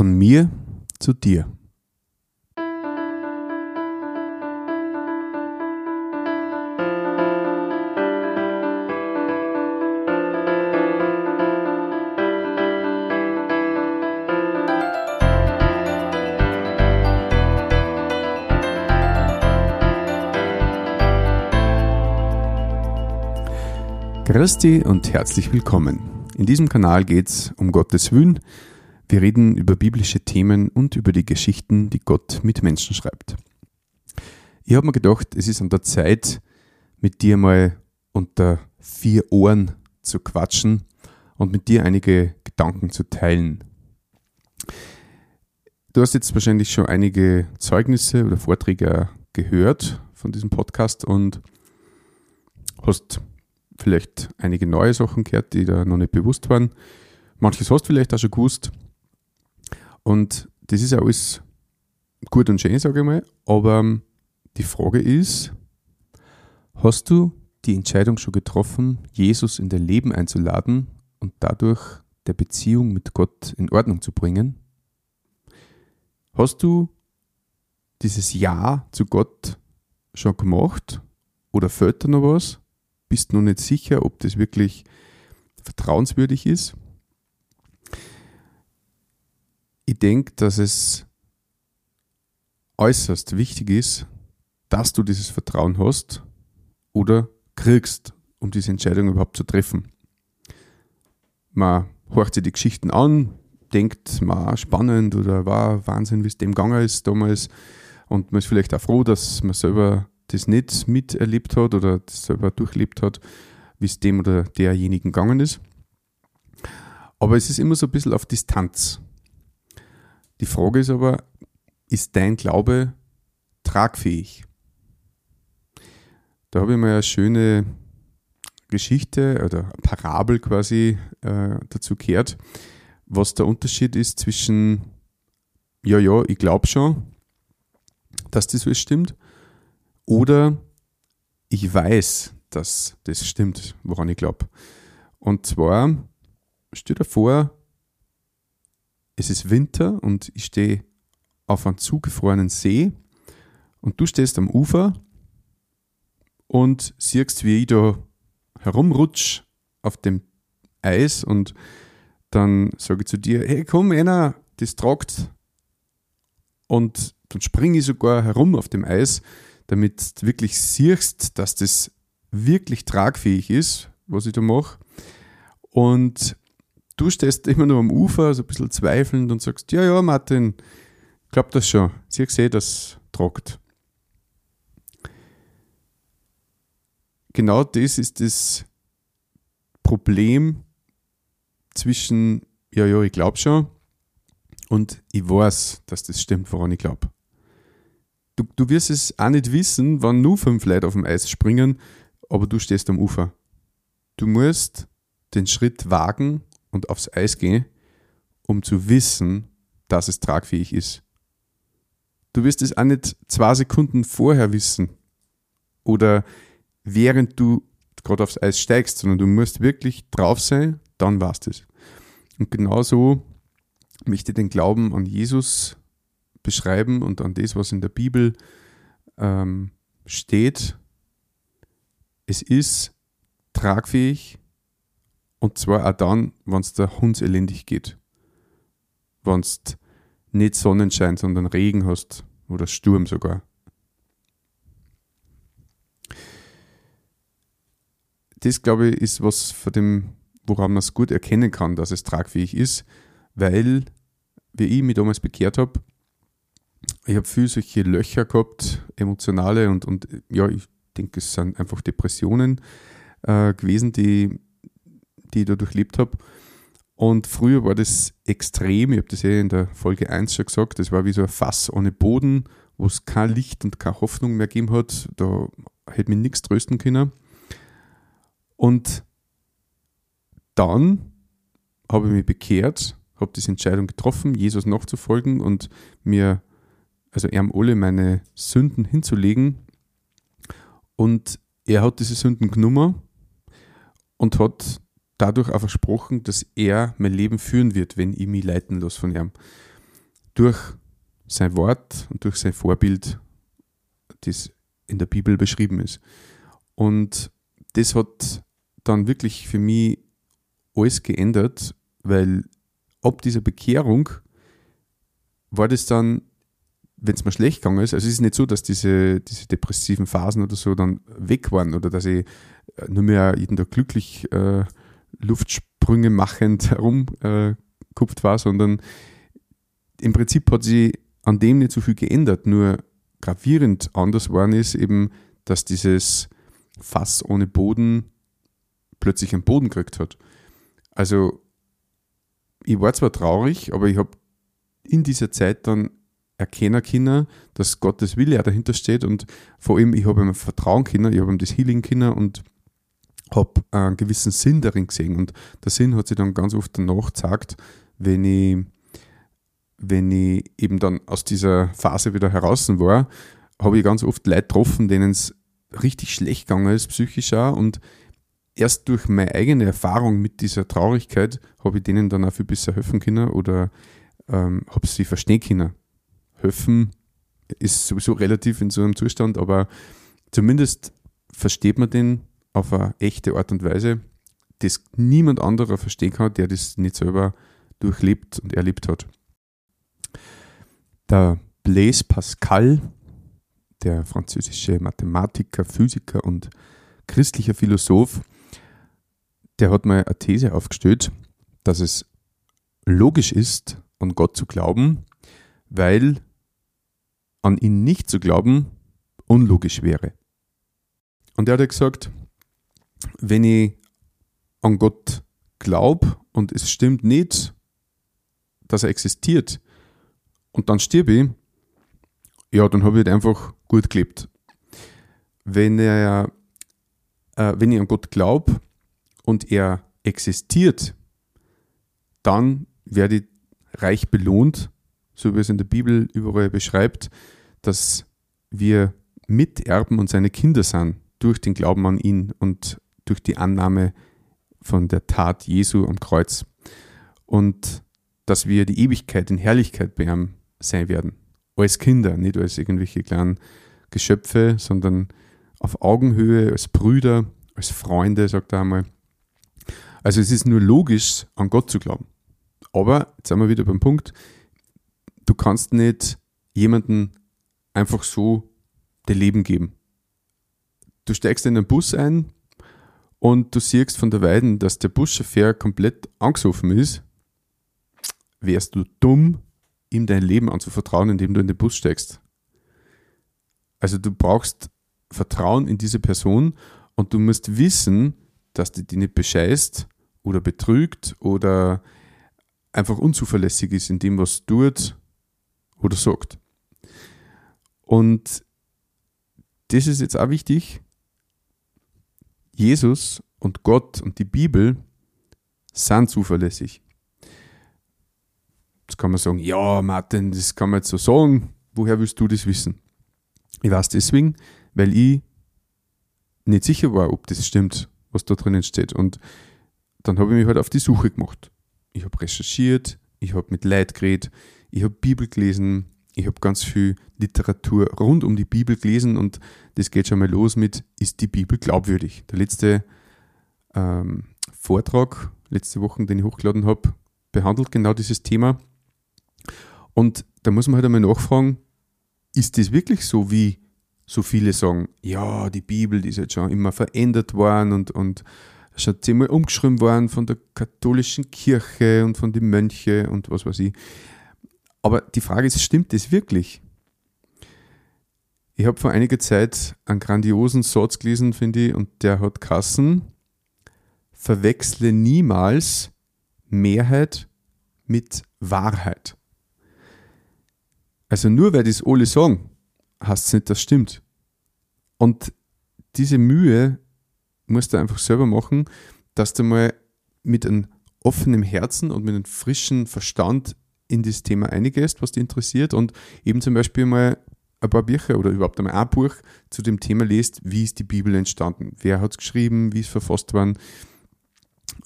Von mir zu dir. Christi und herzlich willkommen. In diesem Kanal geht es um Gottes Willen. Wir reden über biblische Themen und über die Geschichten, die Gott mit Menschen schreibt. Ich habe mir gedacht, es ist an der Zeit, mit dir mal unter vier Ohren zu quatschen und mit dir einige Gedanken zu teilen. Du hast jetzt wahrscheinlich schon einige Zeugnisse oder Vorträge gehört von diesem Podcast und hast vielleicht einige neue Sachen gehört, die da noch nicht bewusst waren. Manches hast du vielleicht auch schon gewusst. Und das ist ja alles gut und schön, sage ich mal. Aber ähm, die Frage ist, hast du die Entscheidung schon getroffen, Jesus in dein Leben einzuladen und dadurch der Beziehung mit Gott in Ordnung zu bringen? Hast du dieses Ja zu Gott schon gemacht oder fehlt da noch was? bist noch nicht sicher, ob das wirklich vertrauenswürdig ist. Ich denke, dass es äußerst wichtig ist, dass du dieses Vertrauen hast oder kriegst, um diese Entscheidung überhaupt zu treffen. Man horcht sich die Geschichten an, denkt, man spannend oder war Wahnsinn, wie es dem gegangen ist damals und man ist vielleicht auch froh, dass man selber das nicht miterlebt hat oder das selber durchlebt hat, wie es dem oder derjenigen gegangen ist. Aber es ist immer so ein bisschen auf Distanz. Die Frage ist aber, ist dein Glaube tragfähig? Da habe ich mal eine schöne Geschichte oder Parabel quasi äh, dazu gehört, was der Unterschied ist zwischen, ja, ja, ich glaube schon, dass das so stimmt, oder ich weiß, dass das stimmt, woran ich glaube. Und zwar, stell dir vor, es ist Winter und ich stehe auf einem zugefrorenen See und du stehst am Ufer und siehst, wie ich da herumrutsch auf dem Eis und dann sage ich zu dir, hey komm einer, das tragt und dann springe ich sogar herum auf dem Eis damit du wirklich siehst, dass das wirklich tragfähig ist, was ich da mache. Und du stehst immer nur am Ufer, so ein bisschen zweifelnd und sagst, ja, ja, Martin, klappt das schon. Sie sehe, das tragt. Genau das ist das Problem zwischen, ja, ja, ich glaube schon und ich weiß, dass das stimmt, woran ich glaube du, du wirst es auch nicht wissen, wann nur fünf Leute auf dem Eis springen, aber du stehst am Ufer. Du musst den Schritt wagen und aufs Eis gehen, um zu wissen, dass es tragfähig ist. Du wirst es auch nicht zwei Sekunden vorher wissen oder während du gerade aufs Eis steigst, sondern du musst wirklich drauf sein, dann war's das. Und genauso möchte ich den Glauben an Jesus beschreiben und an das, was in der Bibel ähm, steht. Es ist tragfähig und zwar auch dann, wenn es der Hund elendig geht. Wenn es nicht Sonnenschein, sondern Regen hast oder Sturm sogar. Das, glaube ich, ist was von dem, woran man es gut erkennen kann, dass es tragfähig ist, weil, wie ich mich damals bekehrt habe, ich habe viel solche Löcher gehabt, emotionale und, und ja, ich denke, es sind einfach Depressionen äh, gewesen, die, die ich da durchlebt habe. Und früher war das extrem, ich habe das ja in der Folge 1 schon gesagt, das war wie so ein Fass ohne Boden, wo es kein Licht und keine Hoffnung mehr gegeben hat. Da hätte mich nichts trösten können. Und dann habe ich mich bekehrt, habe diese Entscheidung getroffen, Jesus nachzufolgen und mir also ihm alle meine Sünden hinzulegen. Und er hat diese Sünden genommen und hat dadurch auch versprochen, dass er mein Leben führen wird, wenn ich mich leiten lasse von ihm. durch sein Wort und durch sein Vorbild, das in der Bibel beschrieben ist. Und das hat dann wirklich für mich alles geändert, weil ab dieser Bekehrung war das dann, wenn es mir schlecht gegangen ist, also es ist nicht so, dass diese, diese depressiven Phasen oder so dann weg waren oder dass ich äh, nur mehr jeden Tag glücklich äh, Luftsprünge machend herumgekupft äh, war, sondern im Prinzip hat sich an dem nicht so viel geändert, nur gravierend anders waren ist eben, dass dieses Fass ohne Boden plötzlich einen Boden gekriegt hat. Also ich war zwar traurig, aber ich habe in dieser Zeit dann erkennen können, dass Gottes Wille ja dahinter steht und vor allem ich habe ihm Vertrauen können, ich habe ihm das Healing können und habe einen gewissen Sinn darin gesehen und der Sinn hat sich dann ganz oft danach gezeigt, wenn ich wenn ich eben dann aus dieser Phase wieder heraus war, habe ich ganz oft Leute getroffen, denen es richtig schlecht gegangen ist, psychisch auch. Und erst durch meine eigene Erfahrung mit dieser Traurigkeit habe ich denen dann auch viel besser helfen können oder ähm, habe sie verstehen können. Helfen ist sowieso relativ in so einem Zustand, aber zumindest versteht man den auf eine echte Art und Weise, das niemand anderer verstehen kann, der das nicht selber durchlebt und erlebt hat. Der Blaise Pascal, der französische Mathematiker, Physiker und christlicher Philosoph, der hat mal eine These aufgestellt, dass es logisch ist, an Gott zu glauben, weil an ihn nicht zu glauben unlogisch wäre. Und er hat gesagt, wenn ich an Gott glaube und es stimmt nicht, dass er existiert, und dann stirb ich, ja, dann habe ich halt einfach gut gelebt. Wenn, er, äh, wenn ich an Gott glaube und er existiert, dann werde ich reich belohnt, so wie es in der Bibel überall beschreibt, dass wir Miterben und seine Kinder sind durch den Glauben an ihn und durch die Annahme von der Tat Jesu am Kreuz. Und dass wir die Ewigkeit in Herrlichkeit bei ihm sein werden. Als Kinder, nicht als irgendwelche kleinen Geschöpfe, sondern auf Augenhöhe, als Brüder, als Freunde, sagt er einmal. Also es ist nur logisch, an Gott zu glauben. Aber, jetzt sind wir wieder beim Punkt, du kannst nicht jemanden einfach so dein Leben geben. Du steigst in einen Bus ein und du siehst von der Weiden, dass der Buschauffeur komplett angesoffen ist. Wärst du dumm, ihm dein Leben anzuvertrauen, indem du in den Bus steigst. Also du brauchst Vertrauen in diese Person und du musst wissen, dass die dich nicht bescheißt oder betrügt oder einfach unzuverlässig ist in dem, was tut oder sagt. Und das ist jetzt auch wichtig. Jesus und Gott und die Bibel sind zuverlässig. Jetzt kann man sagen, ja, Martin, das kann man jetzt so sagen. Woher willst du das wissen? Ich weiß deswegen, weil ich nicht sicher war, ob das stimmt, was da drinnen steht. Und dann habe ich mich halt auf die Suche gemacht. Ich habe recherchiert, ich habe mit Leid geredet, ich habe Bibel gelesen, ich habe ganz viel Literatur rund um die Bibel gelesen und das geht schon mal los mit, ist die Bibel glaubwürdig? Der letzte ähm, Vortrag, letzte Woche, den ich hochgeladen habe, behandelt genau dieses Thema. Und da muss man halt einmal nachfragen, ist das wirklich so, wie so viele sagen, ja, die Bibel die ist jetzt schon immer verändert worden und, und schon zehnmal umgeschrieben worden von der katholischen Kirche und von den Mönchen und was weiß ich. Aber die Frage ist, stimmt das wirklich? Ich habe vor einiger Zeit einen grandiosen Satz gelesen, finde ich, und der hat Kassen. Verwechsle niemals Mehrheit mit Wahrheit. Also nur weil das alle sagen, heißt es nicht, das stimmt. Und diese Mühe musst du einfach selber machen, dass du mal mit einem offenen Herzen und mit einem frischen Verstand in das Thema eingehst, was dich interessiert und eben zum Beispiel mal ein paar Bücher oder überhaupt einmal ein Buch zu dem Thema liest, wie ist die Bibel entstanden, wer hat es geschrieben, wie ist verfasst worden,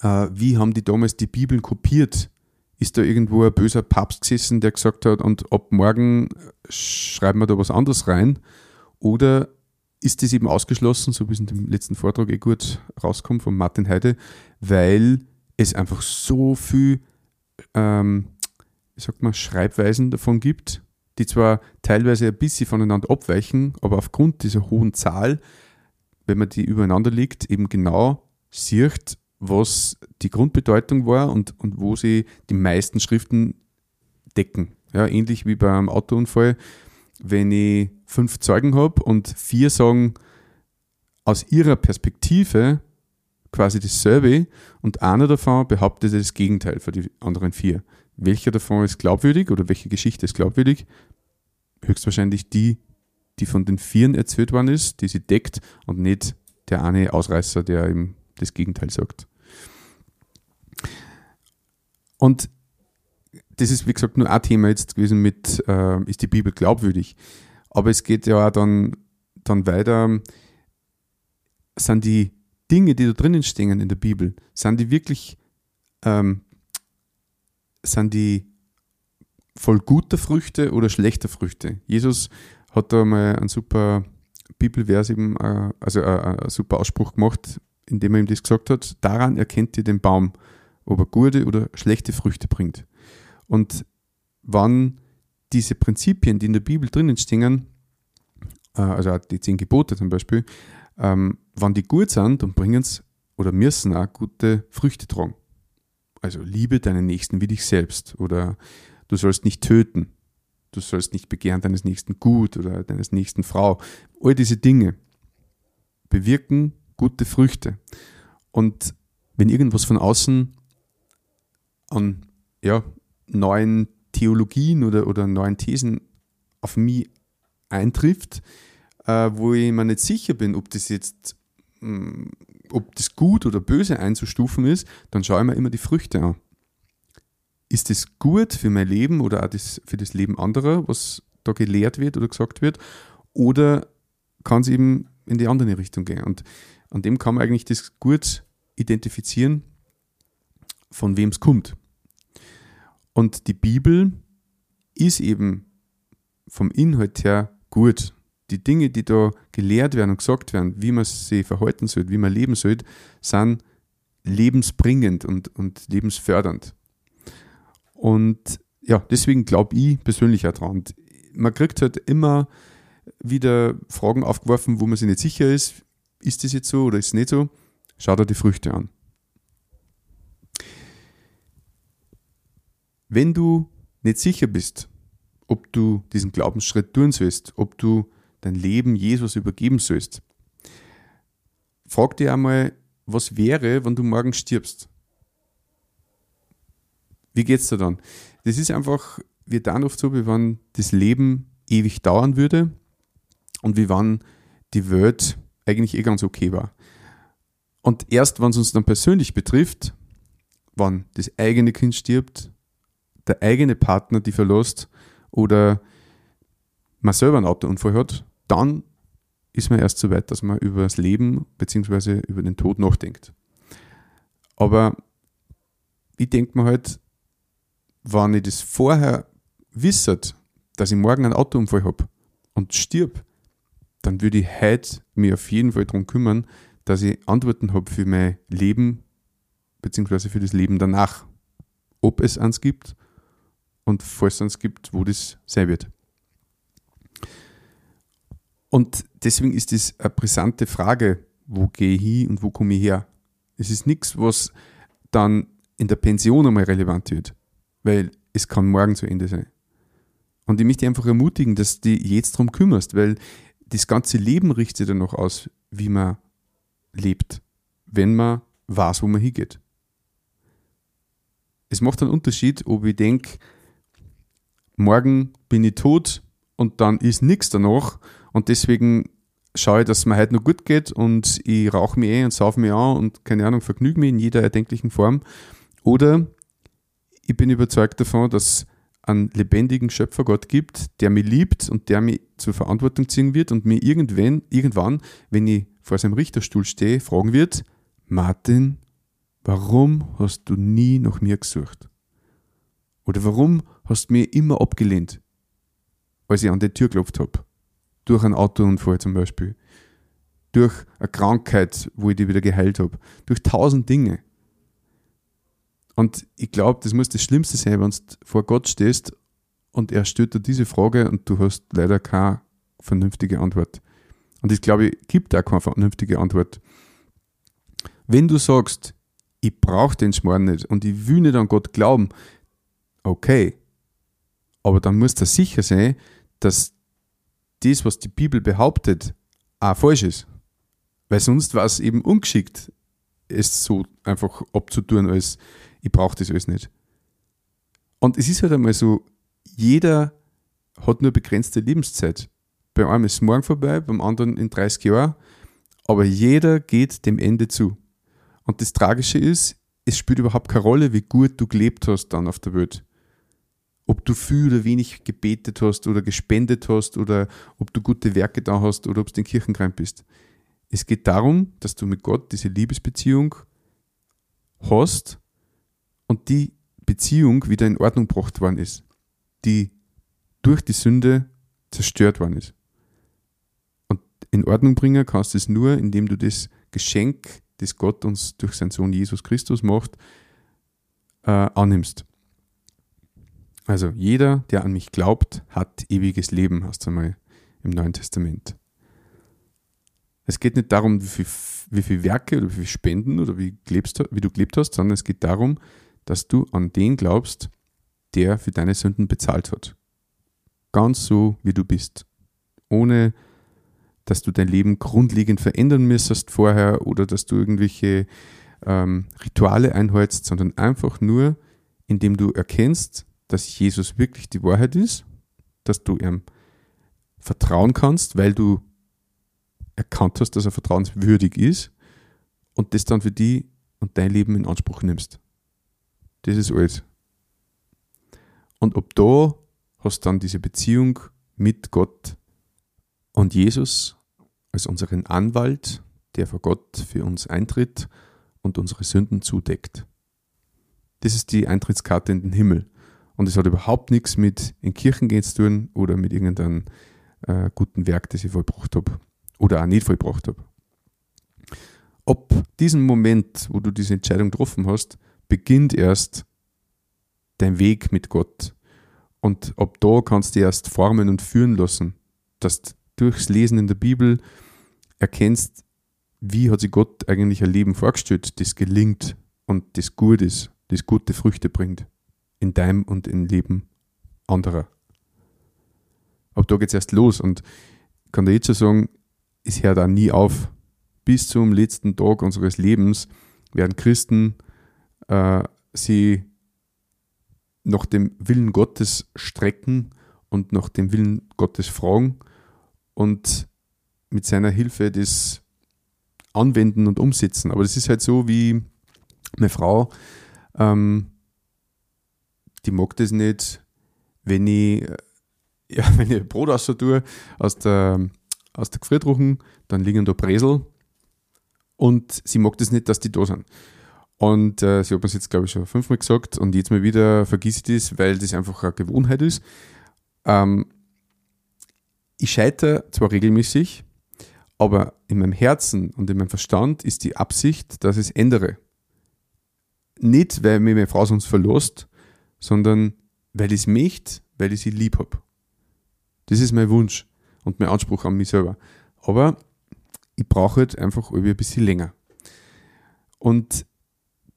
äh, wie haben die damals die Bibeln kopiert, ist da irgendwo ein böser Papst gesessen, der gesagt hat, und ab morgen schreiben wir da was anderes rein? Oder ist das eben ausgeschlossen, so wie es in dem letzten Vortrag eh gut rauskommt von Martin Heide, weil es einfach so viel, ähm, wie sagt man, Schreibweisen davon gibt, die zwar teilweise ein bisschen voneinander abweichen, aber aufgrund dieser hohen Zahl, wenn man die übereinander legt, eben genau sieht, was die Grundbedeutung war und, und wo sie die meisten Schriften decken. Ja, ähnlich wie beim Autounfall, wenn ich fünf Zeugen habe und vier sagen aus ihrer Perspektive quasi dasselbe und einer davon behauptet das Gegenteil für die anderen vier. Welcher davon ist glaubwürdig oder welche Geschichte ist glaubwürdig? Höchstwahrscheinlich die, die von den Vieren erzählt worden ist, die sie deckt und nicht der eine Ausreißer, der eben das Gegenteil sagt. Und das ist, wie gesagt, nur ein Thema jetzt gewesen mit, äh, ist die Bibel glaubwürdig? Aber es geht ja auch dann, dann weiter, sind die Dinge, die da drinnen stehen in der Bibel, sind die wirklich, ähm, sind die voll guter Früchte oder schlechter Früchte? Jesus hat da mal einen super Bibelvers eben, äh, also äh, einen super Ausspruch gemacht, indem er ihm das gesagt hat, daran erkennt ihr den Baum, ob er gute oder schlechte Früchte bringt. Und wann diese Prinzipien, die in der Bibel drinnen stehen, äh, also die zehn Gebote zum Beispiel, ähm, wann die gut sind, dann bringen es oder müssen auch gute Früchte tragen. Also liebe deinen Nächsten wie dich selbst oder du sollst nicht töten, du sollst nicht begehren deines Nächsten Gut oder deines Nächsten Frau. All diese Dinge bewirken gute Früchte. Und wenn irgendwas von außen an ja, neuen Theologien oder, oder neuen Thesen auf mich eintrifft, äh, wo ich mir nicht sicher bin, ob das jetzt ob das gut oder böse einzustufen ist, dann schaue ich mir immer die Früchte an. Ist das gut für mein Leben oder auch das, für das Leben anderer, was da gelehrt wird oder gesagt wird? Oder kann es eben in die andere Richtung gehen? Und an dem kann man eigentlich das gut identifizieren, von wem es kommt. Und die Bibel ist eben vom Inhalt her gut. Die Dinge, die da gelehrt werden und gesagt werden, wie man sich verhalten soll, wie man leben soll, sind lebensbringend und, und lebensfördernd. Und ja, deswegen glaube ich persönlich auch dran. Man kriegt halt immer wieder Fragen aufgeworfen, wo man sich nicht sicher ist. Ist das jetzt so oder ist es nicht so? Schau dir die Früchte an. Wenn du nicht sicher bist, ob du diesen Glaubensschritt tun sollst, ob du dein Leben Jesus übergeben sollst, frag dir einmal, was wäre, wenn du morgen stirbst? Wie geht's dir dann? Das ist einfach, wir dann oft so, wie wenn das Leben ewig dauern würde und wie wenn die Welt eigentlich eh ganz okay war. Und erst, wenn es uns dann persönlich betrifft, wann das eigene Kind stirbt, der eigene Partner die verlässt oder man selber einen Autounfall hat, dann ist man erst so weit, dass man über das Leben bzw. über den Tod nachdenkt. Aber ich denke mir halt, wenn ich das vorher wisset, dass ich morgen einen Autounfall habe und stirb, dann würde ich heute mir auf jeden Fall darum kümmern, dass ich Antworten habe für mein Leben bzw. für das Leben danach. Ob es eins gibt und falls es eins gibt, wo das sein wird. Und deswegen ist das eine brisante Frage, wo gehe ich hin und wo komme ich her? Es ist nichts, was dann in der Pension einmal relevant wird, weil es kann morgen zu Ende sein. Und ich möchte einfach ermutigen, dass du dich jetzt darum kümmerst, weil das ganze Leben richtet dann noch aus, wie man lebt, wenn man weiß, wo man hingeht. Es macht einen Unterschied, ob ich denke, morgen bin ich tot und dann ist nichts danach und deswegen schaue ich, dass es mir heute noch gut geht und ich rauche mich eh und saufe mich an und keine Ahnung, vergnüge mich in jeder erdenklichen Form. Oder ich bin überzeugt davon, dass einen lebendigen Schöpfergott gibt, der mich liebt und der mich zur Verantwortung ziehen wird und mir irgendwann, irgendwann, wenn ich vor seinem Richterstuhl stehe, fragen wird, Martin, warum hast du nie nach mir gesucht? Oder warum hast du mir immer abgelehnt, als ich an die Tür geklopft habe? Durch einen Autounfall zum Beispiel. Durch eine Krankheit, wo ich die wieder geheilt habe. Durch tausend Dinge. Und ich glaube, das muss das Schlimmste sein, wenn du vor Gott stehst und er stellt dir diese Frage und du hast leider keine vernünftige Antwort. Und ich glaube, gibt auch keine vernünftige Antwort. Wenn du sagst, ich brauche den Schmarrn nicht und ich will nicht an Gott glauben, okay. Aber dann musst du sicher sein, dass das, was die Bibel behauptet, auch falsch ist. Weil sonst war es eben ungeschickt, es so einfach abzutun, als ich brauche das alles nicht. Und es ist halt einmal so, jeder hat nur begrenzte Lebenszeit. Bei einem ist es morgen vorbei, beim anderen in 30 Jahren, aber jeder geht dem Ende zu. Und das Tragische ist, es spielt überhaupt keine Rolle, wie gut du gelebt hast dann auf der Welt. Ob du viel oder wenig gebetet hast oder gespendet hast oder ob du gute Werke da hast oder ob du in Kirchenkreim bist. Es geht darum, dass du mit Gott diese Liebesbeziehung hast und die Beziehung wieder in Ordnung gebracht worden ist, die durch die Sünde zerstört worden ist. Und in Ordnung bringen kannst du es nur, indem du das Geschenk, das Gott uns durch seinen Sohn Jesus Christus macht, äh, annimmst. Also jeder, der an mich glaubt, hat ewiges Leben, hast du einmal im Neuen Testament. Es geht nicht darum, wie viel, wie viel Werke oder wie viel Spenden oder wie, lebst, wie du gelebt hast, sondern es geht darum, dass du an den glaubst, der für deine Sünden bezahlt hat. Ganz so, wie du bist. Ohne, dass du dein Leben grundlegend verändern müsstest vorher oder dass du irgendwelche ähm, Rituale einhältst, sondern einfach nur, indem du erkennst, dass Jesus wirklich die Wahrheit ist, dass du ihm vertrauen kannst, weil du erkannt hast, dass er vertrauenswürdig ist und das dann für die und dein Leben in Anspruch nimmst. Das ist alles. Und ob da hast du dann diese Beziehung mit Gott und Jesus als unseren Anwalt, der vor Gott für uns eintritt und unsere Sünden zudeckt. Das ist die Eintrittskarte in den Himmel. Und es hat überhaupt nichts mit in Kirchen gehen zu tun oder mit irgendeinem äh, guten Werk, das ich vollbracht habe oder auch nicht vollbracht habe. Ob diesen Moment, wo du diese Entscheidung getroffen hast, beginnt erst dein Weg mit Gott. Und ab da kannst du erst formen und führen lassen, dass du durchs Lesen in der Bibel erkennst, wie hat sich Gott eigentlich ein Leben vorgestellt, das gelingt und das gut ist, das gute Früchte bringt in deinem und im Leben anderer. Ab da geht es erst los und kann dir jetzt schon sagen, es hört auch nie auf. Bis zum letzten Tag unseres Lebens werden Christen äh, sie nach dem Willen Gottes strecken und nach dem Willen Gottes fragen und mit seiner Hilfe das anwenden und umsetzen. Aber das ist halt so wie meine Frau, ähm, die mag das nicht, wenn ich, äh, ja, wenn ich Brot aus der, aus der Gefriertruchen, dann liegen da Bresel und sie mag das nicht, dass die da sind. Und äh, sie hat mir das jetzt, glaube ich, schon fünfmal gesagt und jetzt mal wieder vergiss ich das, weil das einfach eine Gewohnheit ist. Ähm, ich scheitere zwar regelmäßig, aber in meinem Herzen und in meinem Verstand ist die Absicht, dass ich es ändere. Nicht, weil mir meine Frau sonst verlost, sondern weil ich es möchte, weil ich sie lieb habe. Das ist mein Wunsch und mein Anspruch an mich selber. Aber ich brauche halt einfach ein bisschen länger. Und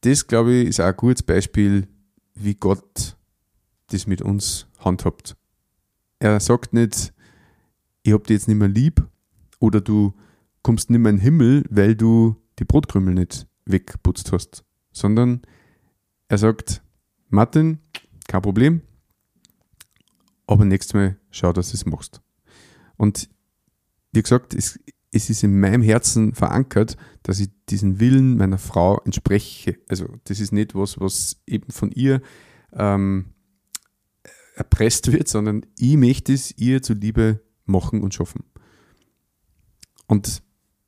das, glaube ich, ist auch ein gutes Beispiel, wie Gott das mit uns handhabt. Er sagt nicht, ich hab dich jetzt nicht mehr lieb oder du kommst nicht mehr in den Himmel, weil du die Brotkrümel nicht wegputzt hast, sondern er sagt, Martin, kein Problem, aber nächstes Mal schau, dass du es machst. Und wie gesagt, es, es ist in meinem Herzen verankert, dass ich diesen Willen meiner Frau entspreche. Also das ist nicht was, was eben von ihr ähm, erpresst wird, sondern ich möchte es ihr zuliebe machen und schaffen. Und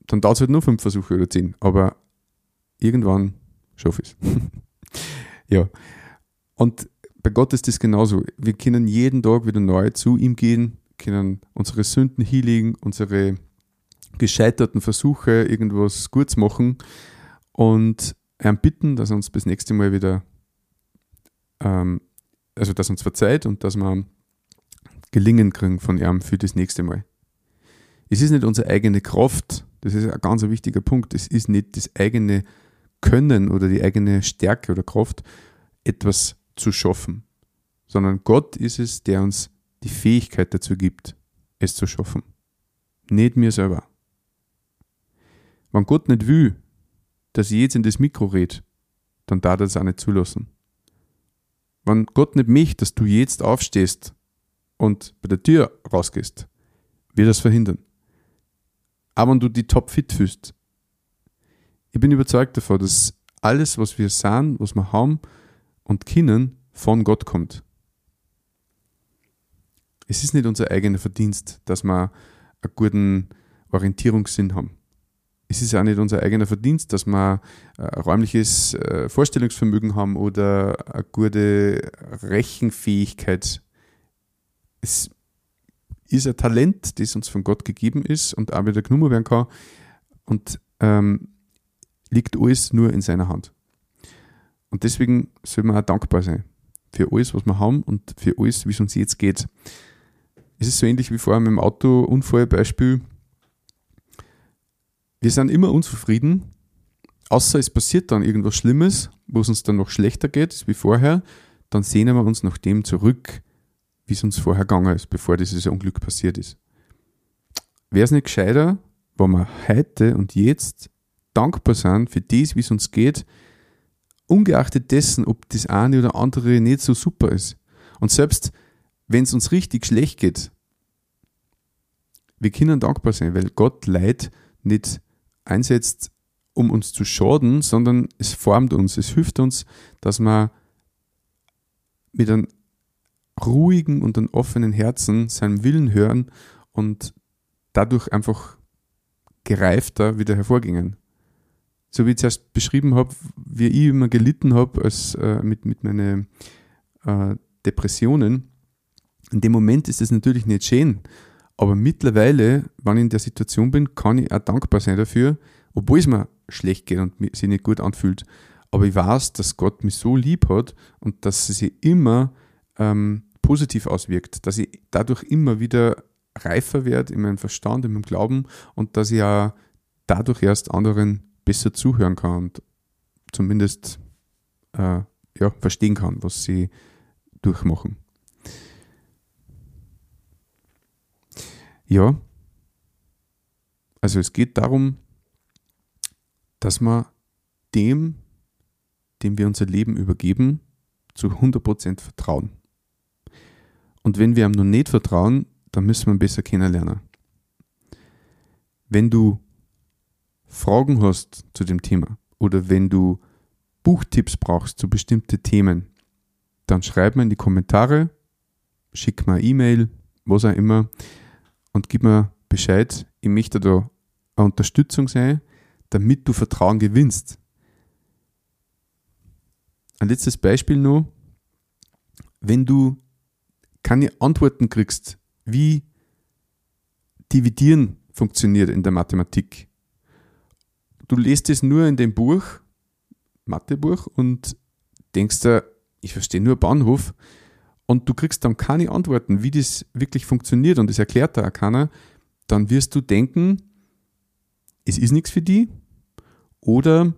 dann dauert es halt nur fünf Versuche oder zehn, aber irgendwann schaffe ich es. ja. Und bei Gott ist das genauso. Wir können jeden Tag wieder neu zu ihm gehen, können unsere Sünden hinlegen, unsere gescheiterten Versuche, irgendwas gut zu machen und ihn bitten, dass er uns bis nächste Mal wieder, ähm, also dass uns verzeiht und dass wir Gelingen kriegen von ihm für das nächste Mal. Es ist nicht unsere eigene Kraft, das ist ein ganz wichtiger Punkt, es ist nicht das eigene Können oder die eigene Stärke oder Kraft, etwas zu schaffen, sondern Gott ist es, der uns die Fähigkeit dazu gibt, es zu schaffen. Nicht mir selber. Wenn Gott nicht will, dass ich jetzt in das Mikro rede, dann darf er das auch nicht zulassen. Wenn Gott nicht möchte, dass du jetzt aufstehst und bei der Tür rausgehst, wird das verhindern. Aber wenn du die top fit fühlst, ich bin überzeugt davon, dass alles, was wir sahen, was wir haben und können, von Gott kommt. Es ist nicht unser eigener Verdienst, dass wir einen guten Orientierungssinn haben. Es ist auch nicht unser eigener Verdienst, dass wir ein räumliches äh, Vorstellungsvermögen haben oder eine gute Rechenfähigkeit. Es ist ein Talent, das uns von Gott gegeben ist und auch wieder genommen werden kann. Und ähm, liegt alles nur in seiner Hand. Und deswegen soll man auch dankbar sein für alles, was wir haben und für alles, wie es uns jetzt geht. Es ist so ähnlich wie vorher mit dem Autounfallbeispiel. Wir sind immer unzufrieden, außer es passiert dann irgendwas Schlimmes, wo es uns dann noch schlechter geht wie vorher, dann sehnen wir uns nach dem zurück, wie es uns vorher gegangen ist, bevor dieses Unglück passiert ist. Wäre es nicht gescheiter, wenn wir heute und jetzt dankbar sind für das, wie es uns geht, ungeachtet dessen, ob das eine oder andere nicht so super ist. Und selbst wenn es uns richtig schlecht geht, wir können dankbar sein, weil Gott Leid nicht einsetzt, um uns zu schaden, sondern es formt uns, es hilft uns, dass wir mit einem ruhigen und einem offenen Herzen seinem Willen hören und dadurch einfach gereifter wieder hervorgingen so wie ich zuerst beschrieben habe, wie ich immer gelitten habe als, äh, mit, mit meinen äh, Depressionen, in dem Moment ist es natürlich nicht schön, aber mittlerweile, wenn ich in der Situation bin, kann ich auch dankbar sein dafür, obwohl es mir schlecht geht und sich nicht gut anfühlt. Aber ich weiß, dass Gott mich so lieb hat und dass es sich immer ähm, positiv auswirkt, dass ich dadurch immer wieder reifer werde in meinem Verstand, in meinem Glauben und dass ich auch dadurch erst anderen besser zuhören kann und zumindest äh, ja, verstehen kann, was sie durchmachen. Ja, also es geht darum, dass wir dem, dem wir unser Leben übergeben, zu 100% vertrauen. Und wenn wir ihm noch nicht vertrauen, dann müssen wir ihn besser kennenlernen. Wenn du Fragen hast zu dem Thema oder wenn du Buchtipps brauchst zu bestimmten Themen, dann schreib mir in die Kommentare, schick mir E-Mail, was auch immer und gib mir Bescheid. Ich möchte da eine Unterstützung sein, damit du Vertrauen gewinnst. Ein letztes Beispiel noch. Wenn du keine Antworten kriegst, wie Dividieren funktioniert in der Mathematik, du lest es nur in dem Buch, Mathebuch, und denkst da, ich verstehe nur Bahnhof, und du kriegst dann keine Antworten, wie das wirklich funktioniert, und das erklärt da auch keiner, dann wirst du denken, es ist nichts für die, oder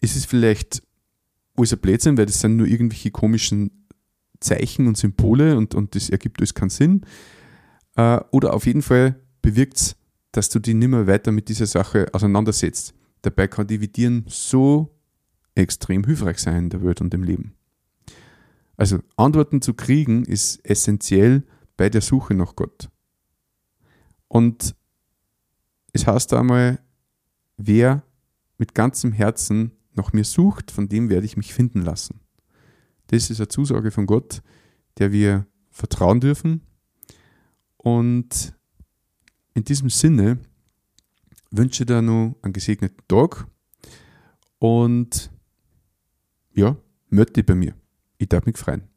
ist es vielleicht alles ein Blödsinn, weil das sind nur irgendwelche komischen Zeichen und Symbole und, und das ergibt alles keinen Sinn. Äh, oder auf jeden Fall bewirkt es, dass du dich nicht mehr weiter mit dieser Sache auseinandersetzt. Dabei kann Dividieren so extrem hilfreich sein in der Welt und im Leben. Also Antworten zu kriegen ist essentiell bei der Suche nach Gott. Und es heißt einmal, wer mit ganzem Herzen nach mir sucht, von dem werde ich mich finden lassen. Das ist eine Zusage von Gott, der wir vertrauen dürfen. Und in diesem Sinne wünsche dir noch einen gesegneten Tag und ja, melde dich bei mir. Ich darf mich freuen.